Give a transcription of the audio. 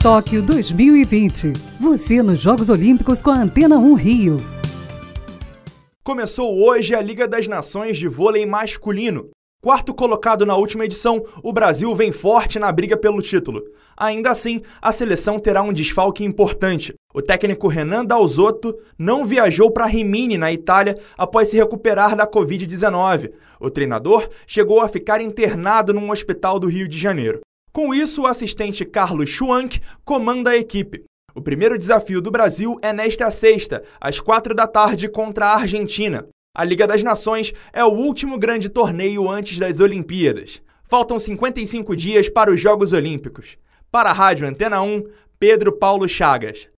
Tóquio 2020. Você nos Jogos Olímpicos com a Antena 1 Rio. Começou hoje a Liga das Nações de vôlei masculino. Quarto colocado na última edição, o Brasil vem forte na briga pelo título. Ainda assim, a seleção terá um desfalque importante. O técnico Renan Dalzotto não viajou para Rimini, na Itália, após se recuperar da Covid-19. O treinador chegou a ficar internado num hospital do Rio de Janeiro. Com isso, o assistente Carlos Schwank comanda a equipe. O primeiro desafio do Brasil é nesta sexta, às quatro da tarde, contra a Argentina. A Liga das Nações é o último grande torneio antes das Olimpíadas. Faltam 55 dias para os Jogos Olímpicos. Para a Rádio Antena 1, Pedro Paulo Chagas.